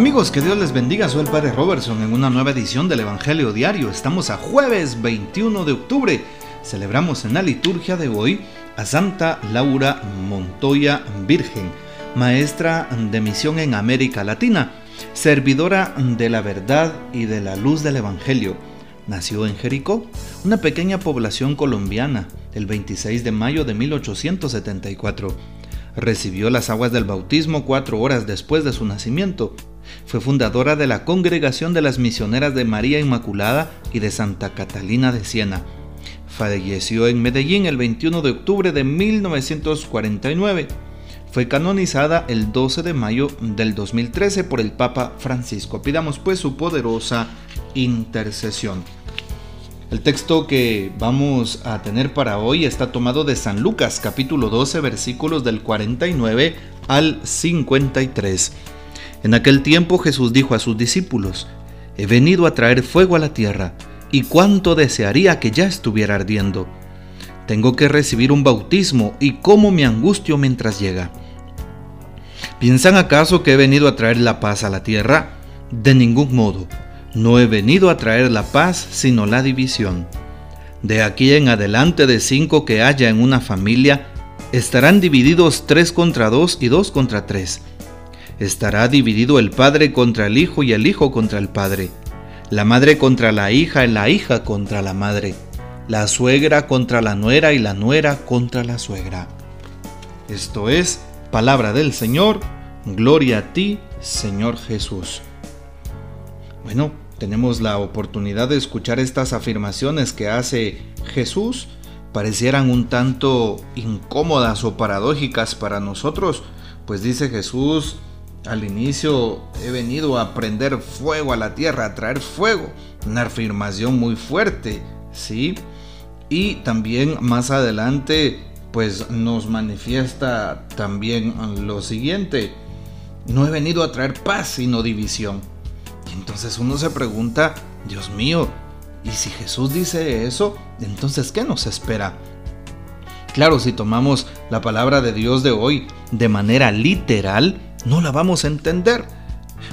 Amigos, que Dios les bendiga. Soy el Padre Robertson en una nueva edición del Evangelio Diario. Estamos a jueves 21 de octubre. Celebramos en la liturgia de hoy a Santa Laura Montoya Virgen, maestra de misión en América Latina, servidora de la verdad y de la luz del Evangelio. Nació en Jericó, una pequeña población colombiana, el 26 de mayo de 1874. Recibió las aguas del bautismo cuatro horas después de su nacimiento fue fundadora de la Congregación de las Misioneras de María Inmaculada y de Santa Catalina de Siena. Falleció en Medellín el 21 de octubre de 1949. Fue canonizada el 12 de mayo del 2013 por el Papa Francisco. Pidamos pues su poderosa intercesión. El texto que vamos a tener para hoy está tomado de San Lucas capítulo 12 versículos del 49 al 53. En aquel tiempo Jesús dijo a sus discípulos, He venido a traer fuego a la tierra, y cuánto desearía que ya estuviera ardiendo. Tengo que recibir un bautismo, y cómo me angustio mientras llega. ¿Piensan acaso que he venido a traer la paz a la tierra? De ningún modo. No he venido a traer la paz, sino la división. De aquí en adelante de cinco que haya en una familia, estarán divididos tres contra dos y dos contra tres estará dividido el padre contra el hijo y el hijo contra el padre, la madre contra la hija y la hija contra la madre, la suegra contra la nuera y la nuera contra la suegra. Esto es palabra del Señor, gloria a ti, Señor Jesús. Bueno, tenemos la oportunidad de escuchar estas afirmaciones que hace Jesús, parecieran un tanto incómodas o paradójicas para nosotros, pues dice Jesús, al inicio he venido a prender fuego a la tierra, a traer fuego, una afirmación muy fuerte, ¿sí? Y también más adelante pues nos manifiesta también lo siguiente, no he venido a traer paz sino división. Y entonces uno se pregunta, Dios mío, ¿y si Jesús dice eso, entonces qué nos espera? Claro, si tomamos la palabra de Dios de hoy de manera literal, no la vamos a entender.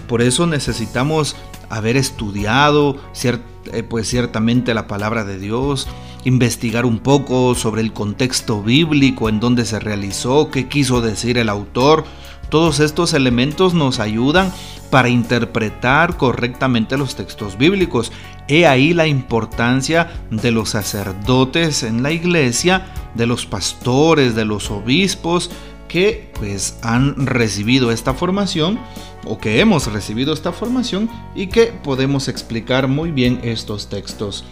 Por eso necesitamos haber estudiado eh, pues ciertamente la palabra de Dios, investigar un poco sobre el contexto bíblico, en donde se realizó, qué quiso decir el autor. Todos estos elementos nos ayudan para interpretar correctamente los textos bíblicos. He ahí la importancia de los sacerdotes en la iglesia, de los pastores, de los obispos, que pues han recibido esta formación o que hemos recibido esta formación y que podemos explicar muy bien estos textos.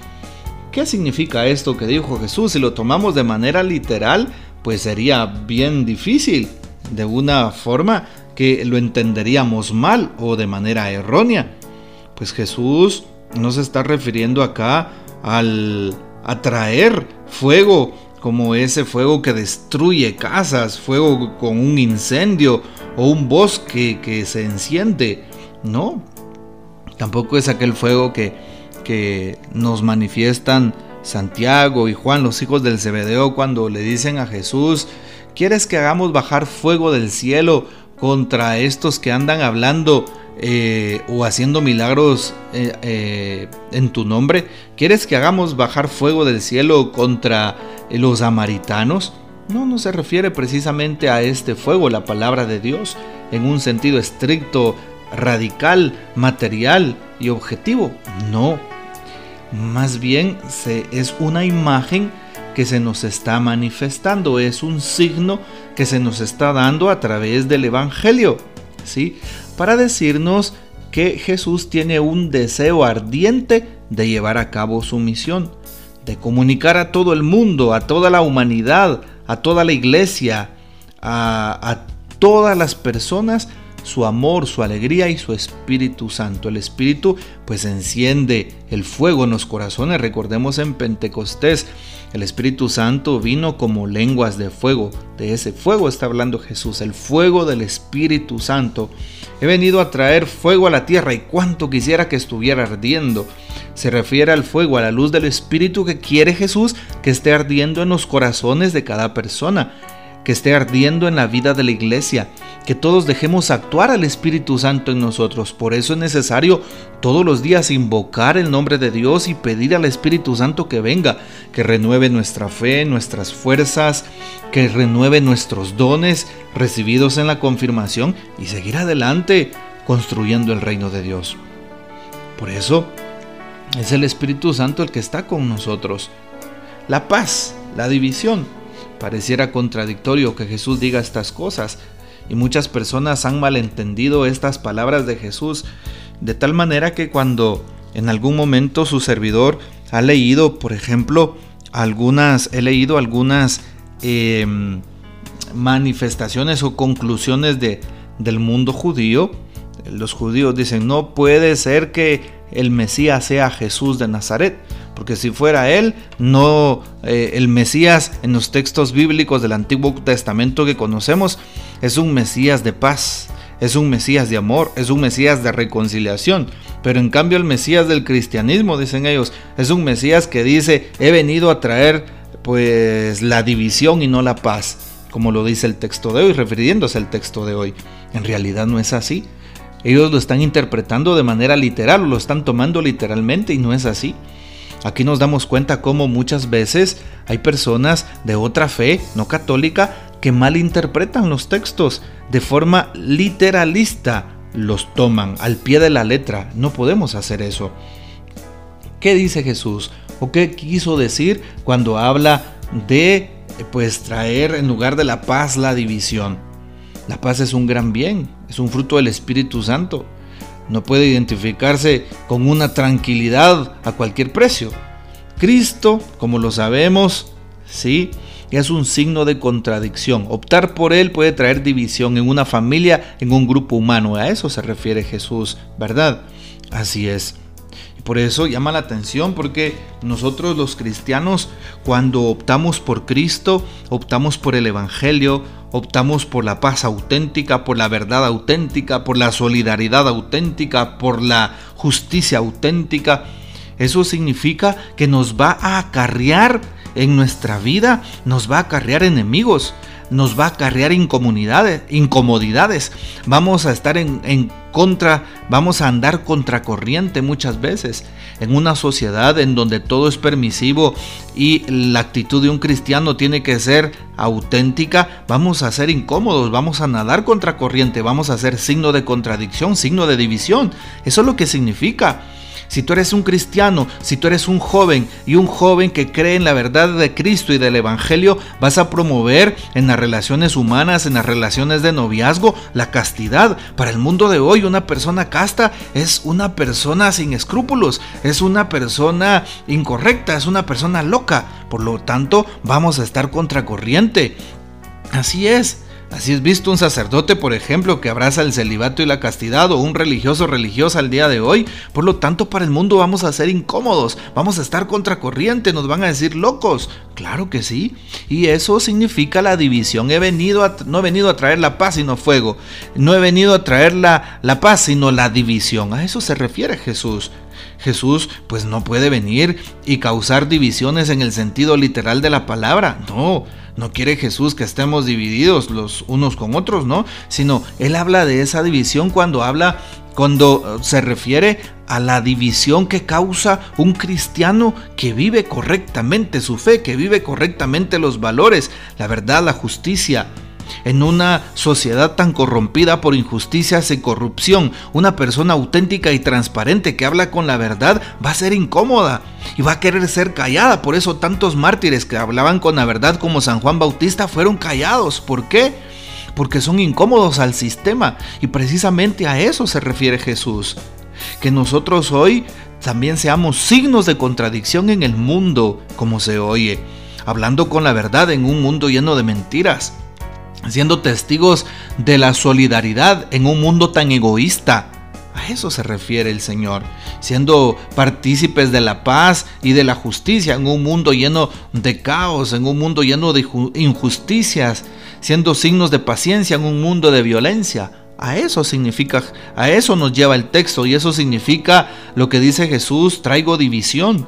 ¿Qué significa esto que dijo Jesús? Si lo tomamos de manera literal, pues sería bien difícil, de una forma que lo entenderíamos mal o de manera errónea. Pues Jesús no se está refiriendo acá al atraer fuego como ese fuego que destruye casas, fuego con un incendio o un bosque que se enciende. No, tampoco es aquel fuego que, nos manifiestan Santiago y Juan, los hijos del Zebedeo, cuando le dicen a Jesús, ¿quieres que hagamos bajar fuego del cielo contra estos que andan hablando eh, o haciendo milagros eh, eh, en tu nombre? ¿Quieres que hagamos bajar fuego del cielo contra los samaritanos? No, no se refiere precisamente a este fuego, la palabra de Dios, en un sentido estricto, radical, material y objetivo. No, más bien se, es una imagen que se nos está manifestando, es un signo que se nos está dando a través del Evangelio, ¿sí? Para decirnos que Jesús tiene un deseo ardiente de llevar a cabo su misión, de comunicar a todo el mundo, a toda la humanidad, a toda la iglesia, a, todas las personas su amor, su alegría y su Espíritu Santo. El Espíritu pues enciende el fuego en los corazones. Recordemos en Pentecostés, el Espíritu Santo vino como lenguas de fuego. De ese fuego está hablando Jesús, el fuego del Espíritu Santo. He venido a traer fuego a la tierra y cuánto quisiera que estuviera ardiendo. Se refiere al fuego, a la luz del Espíritu que quiere Jesús que esté ardiendo en los corazones de cada persona que esté ardiendo en la vida de la iglesia, que todos dejemos actuar al Espíritu Santo en nosotros. Por eso es necesario todos los días invocar el nombre de Dios y pedir al Espíritu Santo que venga, que renueve nuestra fe, nuestras fuerzas, que renueve nuestros dones recibidos en la confirmación y seguir adelante construyendo el reino de Dios. Por eso es el Espíritu Santo el que está con nosotros. La paz, la división. Pareciera contradictorio que Jesús diga estas cosas, y muchas personas han malentendido estas palabras de Jesús de tal manera que cuando en algún momento su servidor ha leído, por ejemplo, algunas, he leído algunas em, manifestaciones o conclusiones de, del mundo judío, los judíos dicen, no puede ser que el Mesías sea Jesús de Nazaret, porque si fuera él, no eh, el Mesías en los textos bíblicos del Antiguo Testamento que conocemos es un Mesías de paz, es un Mesías de amor, es un Mesías de reconciliación. Pero en cambio el Mesías del cristianismo, dicen ellos, es un Mesías que dice, he venido a traer pues la división y no la paz, como lo dice el texto de hoy, refiriéndose al texto de hoy. En realidad no es así. Ellos lo están interpretando de manera literal, lo están tomando literalmente y no es así. Aquí nos damos cuenta cómo muchas veces hay personas de otra fe, no católica, que malinterpretan los textos de forma literalista, los toman al pie de la letra. No podemos hacer eso. ¿Qué dice Jesús? ¿O qué quiso decir cuando habla de pues traer en lugar de la paz la división? La paz es un gran bien, es un fruto del Espíritu Santo no puede identificarse con una tranquilidad a cualquier precio. Cristo, como lo sabemos, sí, es un signo de contradicción. Optar por él puede traer división en una familia, en un grupo humano. A eso se refiere Jesús, ¿verdad? Así es. Por eso llama la atención porque nosotros los cristianos, cuando optamos por Cristo, optamos por el Evangelio, optamos por la paz auténtica, por la verdad auténtica, por la solidaridad auténtica, por la justicia auténtica. Eso significa que nos va a acarrear en nuestra vida, nos va a acarrear enemigos, nos va a acarrear incomodidades. Vamos a estar en, en contra, vamos a andar contracorriente muchas veces. En una sociedad en donde todo es permisivo y la actitud de un cristiano tiene que ser auténtica, vamos a ser incómodos, vamos a nadar contracorriente, vamos a ser signo de contradicción, signo de división. Eso es lo que significa. Si tú eres un cristiano, si tú eres un joven y un joven que cree en la verdad de Cristo y del Evangelio, vas a promover en las relaciones humanas, en las relaciones de noviazgo, la castidad. Para el mundo de hoy, una persona casta es una persona sin escrúpulos, es una persona incorrecta, es una persona loca. Por lo tanto, vamos a estar contracorriente. Así es. Así es visto un sacerdote, por ejemplo, que abraza el celibato y la castidad o un religioso religiosa al día de hoy. Por lo tanto, para el mundo vamos a ser incómodos, vamos a estar contracorriente, nos van a decir locos. Claro que sí. Y eso significa la división. He venido no he venido a traer la paz sino fuego. No he venido a traer la, la paz sino la división. A eso se refiere Jesús. Jesús pues no puede venir y causar divisiones en el sentido literal de la palabra. No. No quiere Jesús que estemos divididos los unos con otros, ¿no? Sino Él habla de esa división cuando habla, cuando eh, se refiere a la división que causa un cristiano que vive correctamente su fe, que vive correctamente los valores, la verdad, la justicia, en una sociedad tan corrompida por injusticias y corrupción, una persona auténtica y transparente que habla con la verdad va a ser incómoda y va a querer ser callada. Por eso tantos mártires que hablaban con la verdad como San Juan Bautista fueron callados. ¿Por qué? Porque son incómodos al sistema y precisamente a eso se refiere Jesús. Que nosotros hoy también seamos signos de contradicción en el mundo, como se oye, hablando con la verdad en un mundo lleno de mentiras siendo testigos de la solidaridad en un mundo tan egoísta. A eso se refiere el Señor, siendo partícipes de la paz y de la justicia en un mundo lleno de caos, en un mundo lleno de injusticias, siendo signos de paciencia en un mundo de violencia. A eso significa, a eso nos lleva el texto y eso significa lo que dice Jesús, traigo división.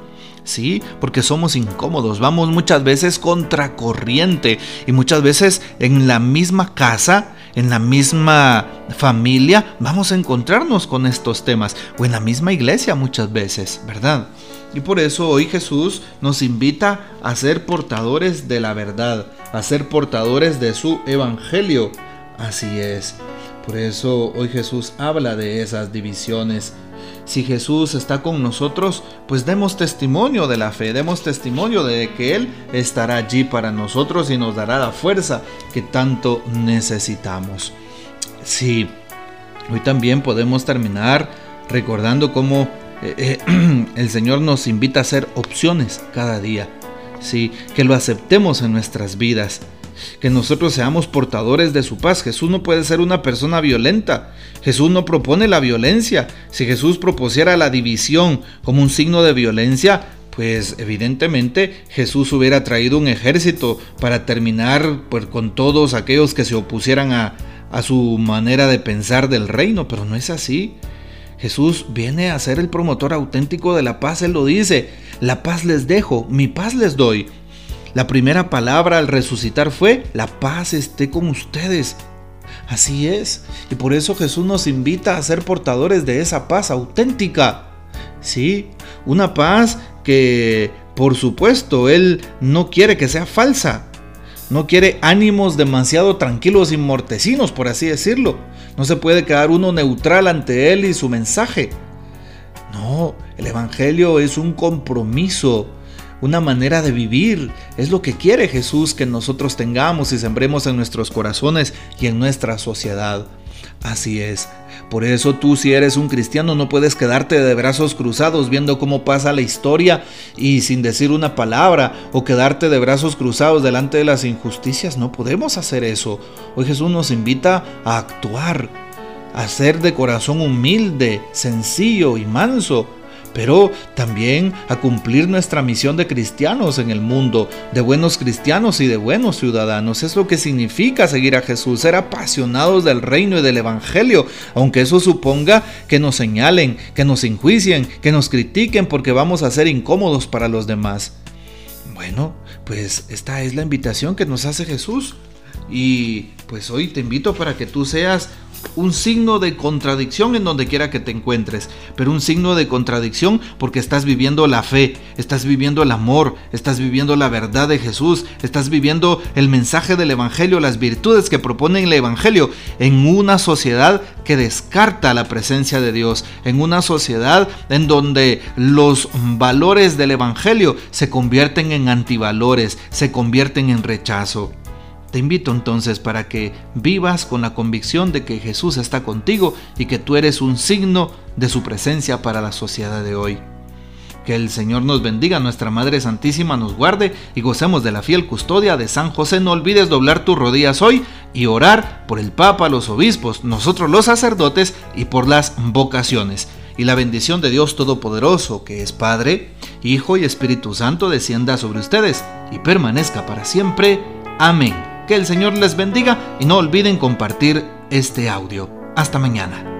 Sí, porque somos incómodos, vamos muchas veces contracorriente y muchas veces en la misma casa, en la misma familia, vamos a encontrarnos con estos temas o en la misma iglesia muchas veces, ¿verdad? Y por eso hoy Jesús nos invita a ser portadores de la verdad, a ser portadores de su evangelio. Así es. Por eso hoy Jesús habla de esas divisiones si Jesús está con nosotros, pues demos testimonio de la fe, demos testimonio de que Él estará allí para nosotros y nos dará la fuerza que tanto necesitamos. Sí, hoy también podemos terminar recordando cómo eh, eh, el Señor nos invita a hacer opciones cada día. Sí, que lo aceptemos en nuestras vidas que nosotros seamos portadores de su paz. Jesús no puede ser una persona violenta. Jesús no propone la violencia. Si Jesús propusiera la división como un signo de violencia, pues evidentemente Jesús hubiera traído un ejército para terminar pues, con todos aquellos que se opusieran a, a su manera de pensar del reino, pero no es así. Jesús viene a ser el promotor auténtico de la paz, Él lo dice, la paz les dejo, mi paz les doy. La primera palabra al resucitar fue, la paz esté con ustedes. Así es, y por eso Jesús nos invita a ser portadores de esa paz auténtica. Sí, una paz que, por supuesto, Él no quiere que sea falsa. No quiere ánimos demasiado tranquilos y mortecinos, por así decirlo. No se puede quedar uno neutral ante Él y su mensaje. No, el Evangelio es un compromiso una manera de vivir. Es lo que quiere Jesús que nosotros tengamos y sembremos en nuestros corazones y en nuestra sociedad. Así es. Por eso tú si eres un cristiano no puedes quedarte de brazos cruzados viendo cómo pasa la historia y sin decir una palabra o quedarte de brazos cruzados delante de las injusticias. No podemos hacer eso. Hoy Jesús nos invita a actuar, a ser de corazón humilde, sencillo y manso pero también a cumplir nuestra misión de cristianos en el mundo, de buenos cristianos y de buenos ciudadanos. Es lo que significa seguir a Jesús, ser apasionados del reino y del Evangelio, aunque eso suponga que nos señalen, que nos enjuicien, que nos critiquen porque vamos a ser incómodos para los demás. Bueno, pues esta es la invitación que nos hace Jesús. Y pues hoy te invito para que tú seas un signo de contradicción en donde quiera que te encuentres, pero un signo de contradicción porque estás viviendo la fe, estás viviendo el amor, estás viviendo la verdad de Jesús, estás viviendo el mensaje del Evangelio, las virtudes que propone el Evangelio en una sociedad que descarta la presencia de Dios, en una sociedad en donde los valores del Evangelio se convierten en antivalores, se convierten en rechazo. Te invito entonces para que vivas con la convicción de que Jesús está contigo y que tú eres un signo de su presencia para la sociedad de hoy. Que el Señor nos bendiga, nuestra Madre Santísima nos guarde y gocemos de la fiel custodia de San José. No olvides doblar tus rodillas hoy y orar por el Papa, los obispos, nosotros los sacerdotes y por las vocaciones. Y la bendición de Dios Todopoderoso, que es Padre, Hijo y Espíritu Santo, descienda sobre ustedes y permanezca para siempre. Amén. Que el Señor les bendiga y no olviden compartir este audio. Hasta mañana.